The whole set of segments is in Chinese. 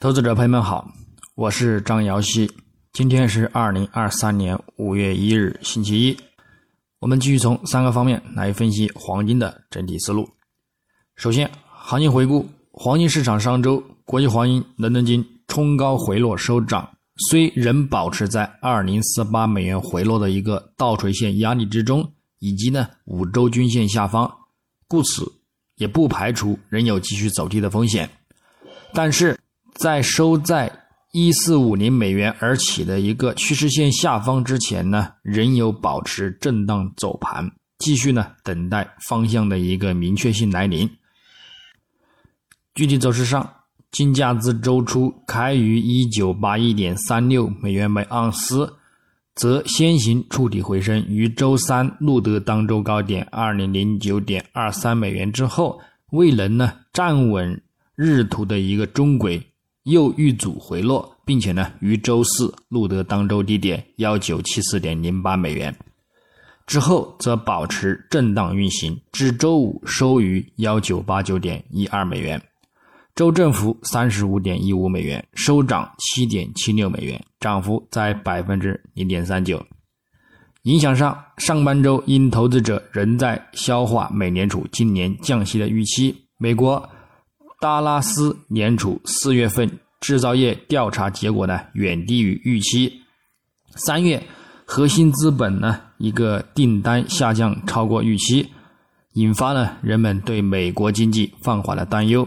投资者朋友们好，我是张瑶希。今天是二零二三年五月一日，星期一。我们继续从三个方面来分析黄金的整体思路。首先，行情回顾：黄金市场上周，国际黄金伦敦金冲高回落收涨，虽仍保持在二零四八美元回落的一个倒垂线压力之中，以及呢五周均线下方，故此也不排除仍有继续走低的风险。但是，在收在一四五零美元而起的一个趋势线下方之前呢，仍有保持震荡走盘，继续呢等待方向的一个明确性来临。具体走势上，金价自周初开于一九八一点三六美元每盎司，则先行触底回升，于周三录得当周高点二零零九点二三美元之后，未能呢站稳日图的一个中轨。又遇阻回落，并且呢，于周四录得当周低点幺九七四点零八美元，之后则保持震荡运行，至周五收于幺九八九点一二美元，周振幅三十五点一五美元，收涨七点七六美元，涨幅在百分之零点三九。影响上，上半周因投资者仍在消化美联储今年降息的预期，美国。达拉斯联储四月份制造业调查结果呢远低于预期。三月核心资本呢一个订单下降超过预期，引发了人们对美国经济放缓的担忧。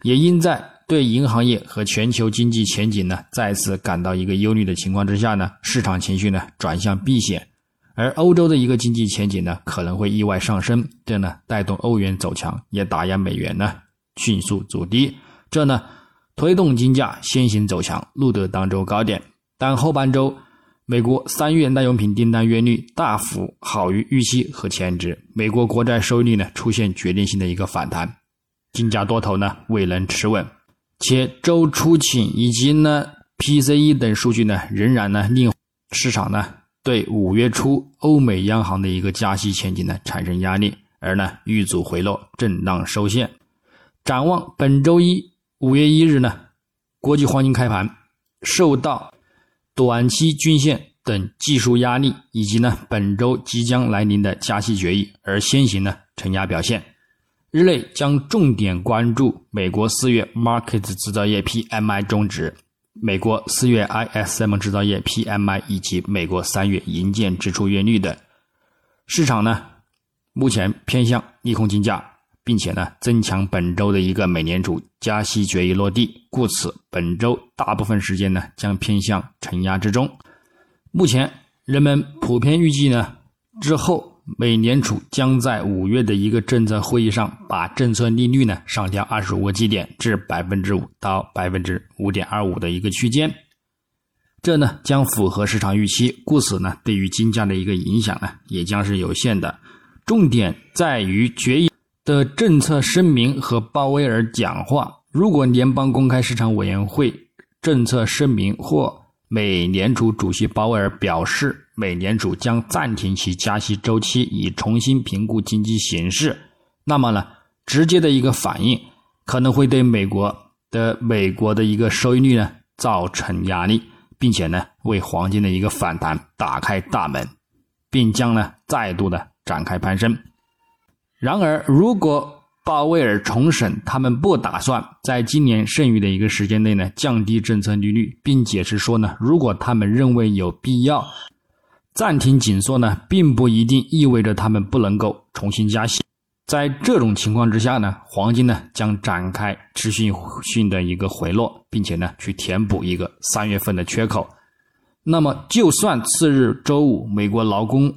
也因在对银行业和全球经济前景呢再次感到一个忧虑的情况之下呢，市场情绪呢转向避险，而欧洲的一个经济前景呢可能会意外上升，这呢带动欧元走强，也打压美元呢。迅速走低，这呢推动金价先行走强，录得当周高点。但后半周，美国三月耐用品订单月率大幅好于预期和前值，美国国债收益率呢出现决定性的一个反弹，金价多头呢未能持稳，且周初请以及呢 PCE 等数据呢仍然呢令市场呢对五月初欧美央行的一个加息前景呢产生压力，而呢遇阻回落，震荡收线。展望本周一五月一日呢，国际黄金开盘受到短期均线等技术压力，以及呢本周即将来临的加息决议而先行呢承压表现。日内将重点关注美国四月 Market 制造业 PMI 中值、美国四月 ISM 制造业 PMI 以及美国三月营建支出月率等。市场呢目前偏向利空金价。并且呢，增强本周的一个美联储加息决议落地，故此本周大部分时间呢将偏向承压之中。目前人们普遍预计呢，之后美联储将在五月的一个政策会议上把政策利率呢上调二十五个基点至百分之五到百分之五点二五的一个区间，这呢将符合市场预期，故此呢对于金价的一个影响呢也将是有限的。重点在于决议。的政策声明和鲍威尔讲话，如果联邦公开市场委员会政策声明或美联储主席鲍威尔表示，美联储将暂停其加息周期，以重新评估经济形势，那么呢，直接的一个反应可能会对美国的美国的一个收益率呢造成压力，并且呢为黄金的一个反弹打开大门，并将呢再度的展开攀升。然而，如果鲍威尔重审，他们不打算在今年剩余的一个时间内呢降低政策利率，并解释说呢，如果他们认为有必要暂停紧缩呢，并不一定意味着他们不能够重新加息。在这种情况之下呢，黄金呢将展开持续性的一个回落，并且呢去填补一个三月份的缺口。那么，就算次日周五美国劳工。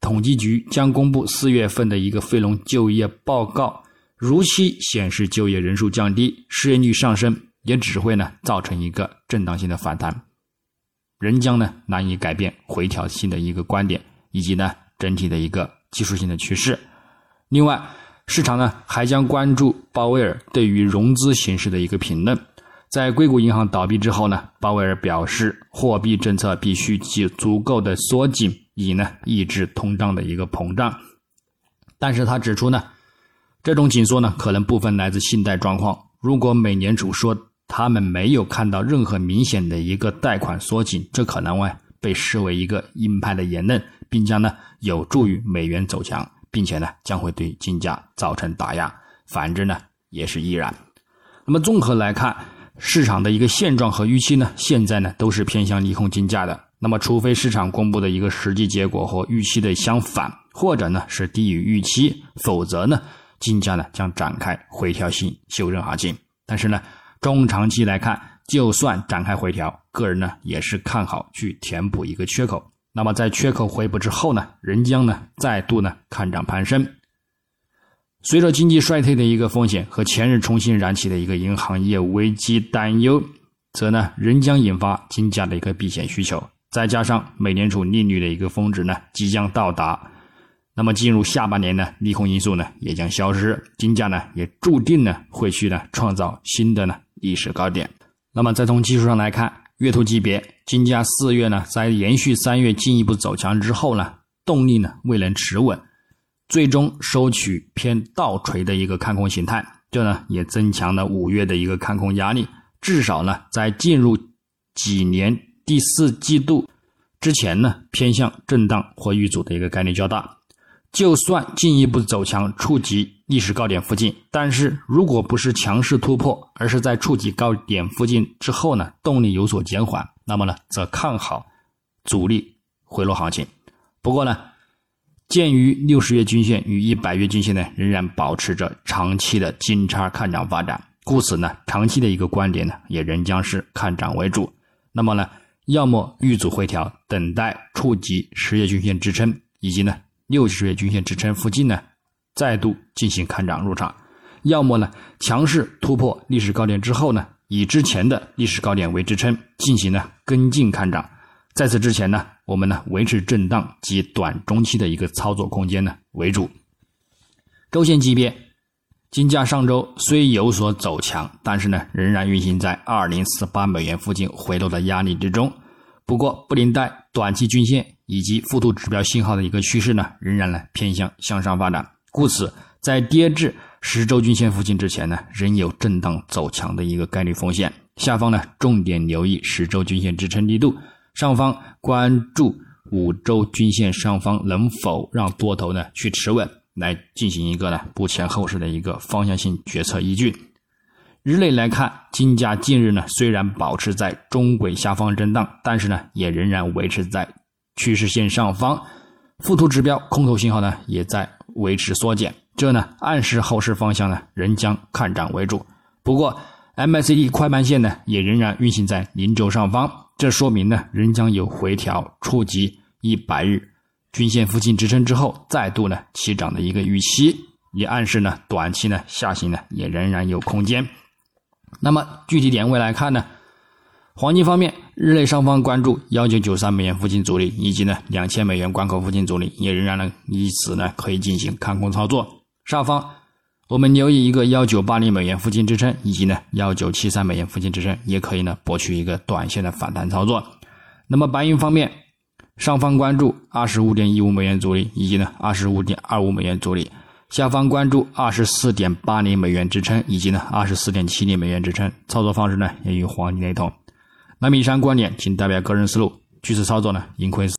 统计局将公布四月份的一个非农就业报告，如期显示就业人数降低，失业率上升，也只会呢造成一个震荡性的反弹，仍将呢难以改变回调性的一个观点，以及呢整体的一个技术性的趋势。另外，市场呢还将关注鲍威尔对于融资形势的一个评论。在硅谷银行倒闭之后呢，鲍威尔表示，货币政策必须足足够的缩紧。以呢抑制通胀的一个膨胀，但是他指出呢，这种紧缩呢可能部分来自信贷状况。如果美联储说他们没有看到任何明显的一个贷款缩紧，这可能会被视为一个鹰派的言论，并将呢有助于美元走强，并且呢将会对金价造成打压。反之呢也是依然。那么综合来看，市场的一个现状和预期呢，现在呢都是偏向利空金价的。那么除非市场公布的一个实际结果和预期的相反，或者呢是低于预期，否则呢金价呢将展开回调性修正行情。但是呢。中长期来看，就算展开回调，个人呢也是看好去填补一个缺口。那么在缺口回补之后呢，仍将呢再度呢看涨攀升。随着经济衰退的一个风险和前日重新燃起的一个银行业危机担忧，则呢仍将引发金价的一个避险需求。再加上美联储利率的一个峰值呢即将到达。那么进入下半年呢，利空因素呢也将消失，金价呢也注定呢会去呢创造新的呢历史高点。那么再从技术上来看，月图级别，金价四月呢在延续三月进一步走强之后呢，动力呢未能持稳，最终收取偏倒锤的一个看空形态，这呢也增强了五月的一个看空压力。至少呢在进入几年第四季度之前呢，偏向震荡或遇阻的一个概率较大。就算进一步走强，触及历史高点附近，但是如果不是强势突破，而是在触及高点附近之后呢，动力有所减缓，那么呢，则看好阻力回落行情。不过呢，鉴于六十月均线与一百月均线呢仍然保持着长期的金叉看涨发展，故此呢，长期的一个观点呢也仍将是看涨为主。那么呢，要么遇阻回调，等待触及十月均线支撑，以及呢。六十月均线支撑附近呢，再度进行看涨入场；要么呢，强势突破历史高点之后呢，以之前的历史高点为支撑，进行呢跟进看涨。在此之前呢，我们呢维持震荡及短中期的一个操作空间呢为主。周线级别，金价上周虽有所走强，但是呢，仍然运行在二零四八美元附近回落的压力之中。不过，布林带短期均线。以及附图指标信号的一个趋势呢，仍然呢偏向向上发展，故此在跌至十周均线附近之前呢，仍有震荡走强的一个概率风险。下方呢，重点留意十周均线支撑力度，上方关注五周均线上方能否让多头呢去持稳，来进行一个呢不前后市的一个方向性决策依据。日内来看，金价近日呢虽然保持在中轨下方震荡，但是呢也仍然维持在。趋势线上方，附图指标空头信号呢也在维持缩减，这呢暗示后市方向呢仍将看涨为主。不过 MACD 快慢线呢也仍然运行在零轴上方，这说明呢仍将有回调触及一百日均线附近支撑之后再度呢起涨的一个预期，也暗示呢短期呢下行呢也仍然有空间。那么具体点位来看呢？黄金方面，日内上方关注幺九九三美元附近阻力，以及呢两千美元关口附近阻力，也仍然呢以此呢可以进行看空操作。上方我们留意一个幺九八零美元附近支撑，以及呢幺九七三美元附近支撑，也可以呢博取一个短线的反弹操作。那么白银方面，上方关注二十五点一五美元阻力，以及呢二十五点二五美元阻力；下方关注二十四点八零美元支撑，以及呢二十四点七零美元支撑。操作方式呢也与黄金雷同。那么以上观点仅代表个人思路，据此操作呢，盈亏。